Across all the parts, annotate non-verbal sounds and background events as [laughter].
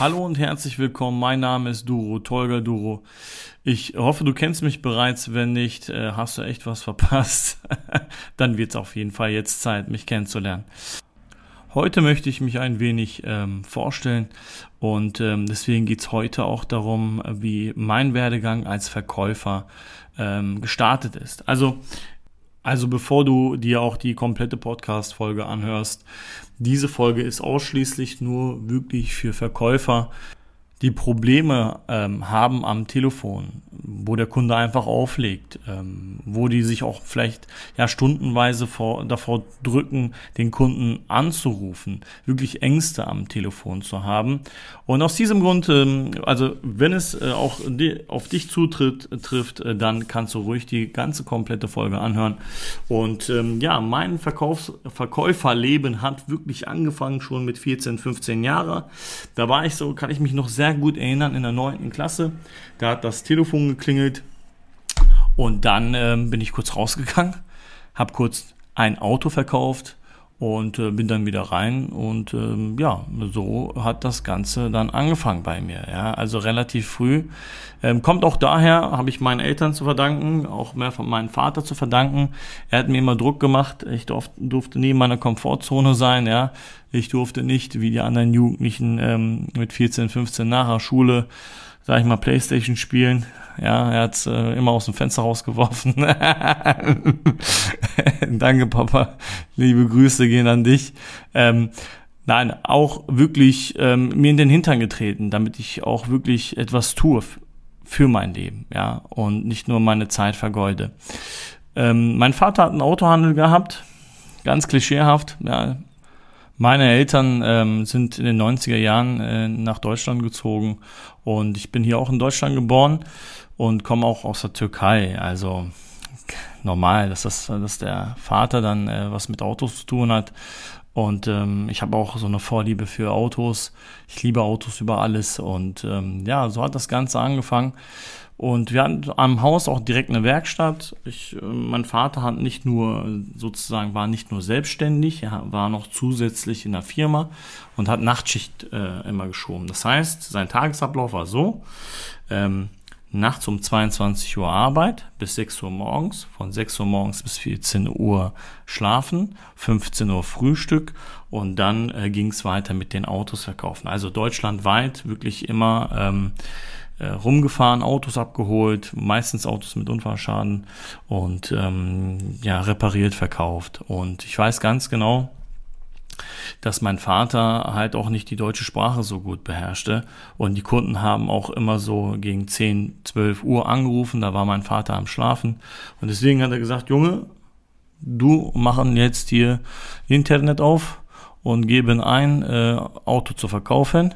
Hallo und herzlich willkommen. Mein Name ist Duro, Tolga Duro. Ich hoffe, du kennst mich bereits. Wenn nicht, äh, hast du echt was verpasst. [laughs] Dann wird es auf jeden Fall jetzt Zeit, mich kennenzulernen. Heute möchte ich mich ein wenig ähm, vorstellen und ähm, deswegen geht's heute auch darum, wie mein Werdegang als Verkäufer ähm, gestartet ist. Also also bevor du dir auch die komplette Podcast-Folge anhörst, diese Folge ist ausschließlich nur wirklich für Verkäufer, die Probleme ähm, haben am Telefon, wo der Kunde einfach auflegt, ähm, wo die sich auch vielleicht ja stundenweise vor, davor drücken, den Kunden anzurufen, wirklich Ängste am Telefon zu haben. Und aus diesem Grund, ähm, also wenn es äh, auch die, auf dich zutritt, trifft, äh, dann kannst du ruhig die ganze komplette Folge anhören. Und ähm, ja, mein Verkaufs Verkäuferleben hat wirklich angefangen schon mit 14, 15 Jahren. Da war ich so, kann ich mich noch sehr gut erinnern, in der neunten Klasse. Da hat das Telefon geklingelt und dann ähm, bin ich kurz rausgegangen, habe kurz ein Auto verkauft und äh, bin dann wieder rein und ähm, ja, so hat das Ganze dann angefangen bei mir. Ja, also relativ früh. Ähm, kommt auch daher, habe ich meinen Eltern zu verdanken, auch mehr von meinem Vater zu verdanken. Er hat mir immer Druck gemacht. Ich durfte, durfte nie in meiner Komfortzone sein. Ja, ich durfte nicht wie die anderen Jugendlichen ähm, mit 14, 15 nach der Schule sag ich mal, Playstation spielen. Ja, er hat äh, immer aus dem Fenster rausgeworfen. [laughs] Danke, Papa. Liebe Grüße gehen an dich. Ähm, nein, auch wirklich ähm, mir in den Hintern getreten, damit ich auch wirklich etwas tue für mein Leben, ja, und nicht nur meine Zeit vergeude. Ähm, mein Vater hat einen Autohandel gehabt, ganz klischeehaft, ja, meine Eltern ähm, sind in den 90er Jahren äh, nach Deutschland gezogen und ich bin hier auch in Deutschland geboren und komme auch aus der Türkei. Also normal, dass, das, dass der Vater dann äh, was mit Autos zu tun hat. Und ähm, ich habe auch so eine Vorliebe für Autos. Ich liebe Autos über alles. Und ähm, ja, so hat das Ganze angefangen. Und wir hatten am Haus auch direkt eine Werkstatt. Ich, äh, mein Vater hat nicht nur sozusagen war nicht nur selbstständig, er war noch zusätzlich in der Firma und hat Nachtschicht äh, immer geschoben. Das heißt, sein Tagesablauf war so: ähm, nachts um 22 Uhr Arbeit bis 6 Uhr morgens, von 6 Uhr morgens bis 14 Uhr schlafen, 15 Uhr Frühstück und dann äh, ging es weiter mit den Autos verkaufen. Also deutschlandweit wirklich immer ähm, äh, rumgefahren, Autos abgeholt, meistens Autos mit Unfallschaden und ähm, ja, repariert, verkauft. Und ich weiß ganz genau, dass mein Vater halt auch nicht die deutsche Sprache so gut beherrschte. Und die Kunden haben auch immer so gegen 10, 12 Uhr angerufen, da war mein Vater am Schlafen. Und deswegen hat er gesagt, Junge, du machen jetzt hier Internet auf und geben ein, äh, Auto zu verkaufen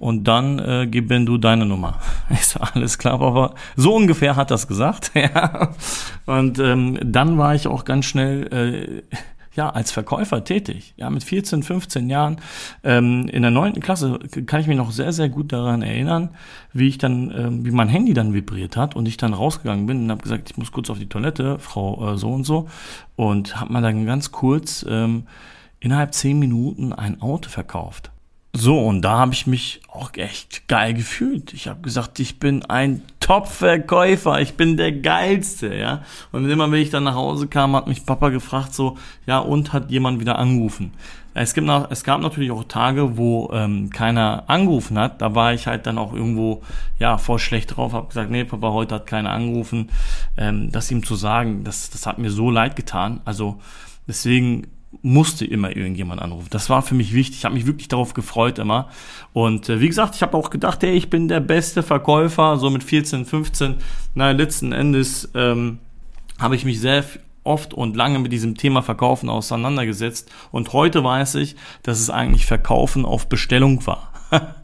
und dann äh, geben du deine Nummer. [laughs] Ich so, alles klar, aber so ungefähr hat das gesagt. [laughs] ja. Und ähm, dann war ich auch ganz schnell äh, ja als Verkäufer tätig. Ja, mit 14, 15 Jahren ähm, in der neunten Klasse kann ich mich noch sehr, sehr gut daran erinnern, wie ich dann, ähm, wie mein Handy dann vibriert hat und ich dann rausgegangen bin und habe gesagt, ich muss kurz auf die Toilette, Frau äh, so und so, und habe mal dann ganz kurz ähm, innerhalb zehn Minuten ein Auto verkauft. So, und da habe ich mich auch echt geil gefühlt. Ich habe gesagt, ich bin ein Top-Verkäufer, ich bin der Geilste, ja. Und immer wenn ich dann nach Hause kam, hat mich Papa gefragt, so, ja, und hat jemand wieder angerufen. Es, gibt noch, es gab natürlich auch Tage, wo ähm, keiner angerufen hat. Da war ich halt dann auch irgendwo, ja, voll schlecht drauf, habe gesagt, nee, Papa, heute hat keiner angerufen. Ähm, das ihm zu sagen, das, das hat mir so leid getan. Also deswegen musste immer irgendjemand anrufen. Das war für mich wichtig. Ich habe mich wirklich darauf gefreut immer. Und äh, wie gesagt, ich habe auch gedacht, hey, ich bin der beste Verkäufer, so mit 14, 15. Na, letzten Endes ähm, habe ich mich sehr oft und lange mit diesem Thema Verkaufen auseinandergesetzt. Und heute weiß ich, dass es eigentlich Verkaufen auf Bestellung war. [laughs]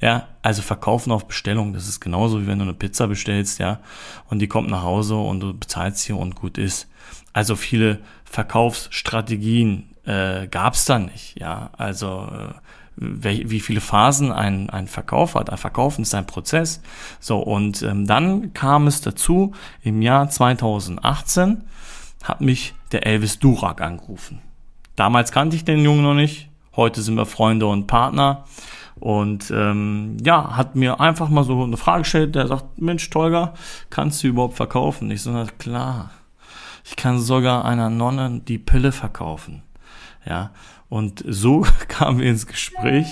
ja, also Verkaufen auf Bestellung, das ist genauso wie wenn du eine Pizza bestellst, ja, und die kommt nach Hause und du bezahlst sie und gut ist. Also viele Verkaufsstrategien äh, gab es da nicht. Ja, also äh, wie, viele Phasen ein, ein Verkauf hat. Ein Verkaufen ist ein Prozess. So, und ähm, dann kam es dazu, im Jahr 2018 hat mich der Elvis Durak angerufen. Damals kannte ich den Jungen noch nicht. Heute sind wir Freunde und Partner. Und ähm, ja, hat mir einfach mal so eine Frage gestellt, der sagt, Mensch, Tolga, kannst du überhaupt verkaufen? Ich so, na klar, ich kann sogar einer Nonne die Pille verkaufen. Ja, und so [laughs] kamen wir ins Gespräch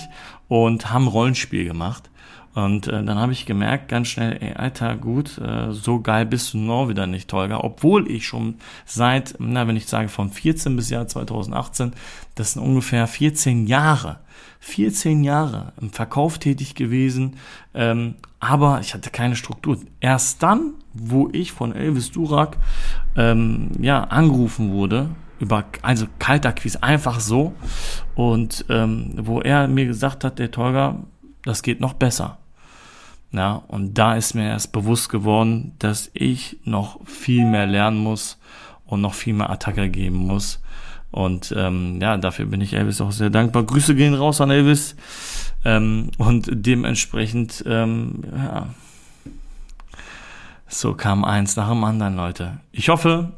und haben Rollenspiel gemacht. Und äh, dann habe ich gemerkt, ganz schnell, ey, Alter, gut, äh, so geil bist du noch wieder nicht, Tolga. Obwohl ich schon seit, na, wenn ich sage von 14 bis Jahr 2018, das sind ungefähr 14 Jahre, 14 Jahre im Verkauf tätig gewesen, ähm, aber ich hatte keine Struktur. Erst dann, wo ich von Elvis Durak ähm, ja, angerufen wurde, über, also Kaltakquise, einfach so, und ähm, wo er mir gesagt hat, der Tolga, das geht noch besser. Ja, und da ist mir erst bewusst geworden, dass ich noch viel mehr lernen muss und noch viel mehr Attacke geben muss. Und ähm, ja, dafür bin ich Elvis auch sehr dankbar. Grüße gehen raus an Elvis. Ähm, und dementsprechend, ähm, ja, so kam eins nach dem anderen, Leute. Ich hoffe,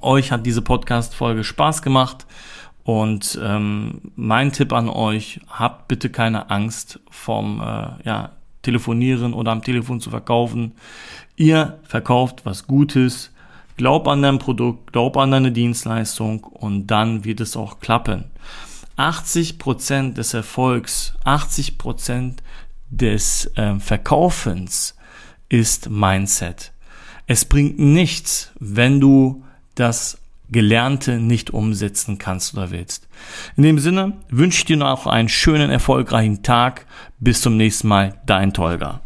euch hat diese Podcast-Folge Spaß gemacht. Und ähm, mein Tipp an euch, habt bitte keine Angst vom äh, ja, telefonieren oder am Telefon zu verkaufen. Ihr verkauft was Gutes, glaub an dein Produkt, glaub an deine Dienstleistung und dann wird es auch klappen. 80% des Erfolgs, 80% des äh, Verkaufens ist Mindset. Es bringt nichts, wenn du das Gelernte nicht umsetzen kannst oder willst. In dem Sinne wünsche ich dir noch einen schönen, erfolgreichen Tag. Bis zum nächsten Mal, dein Tolga.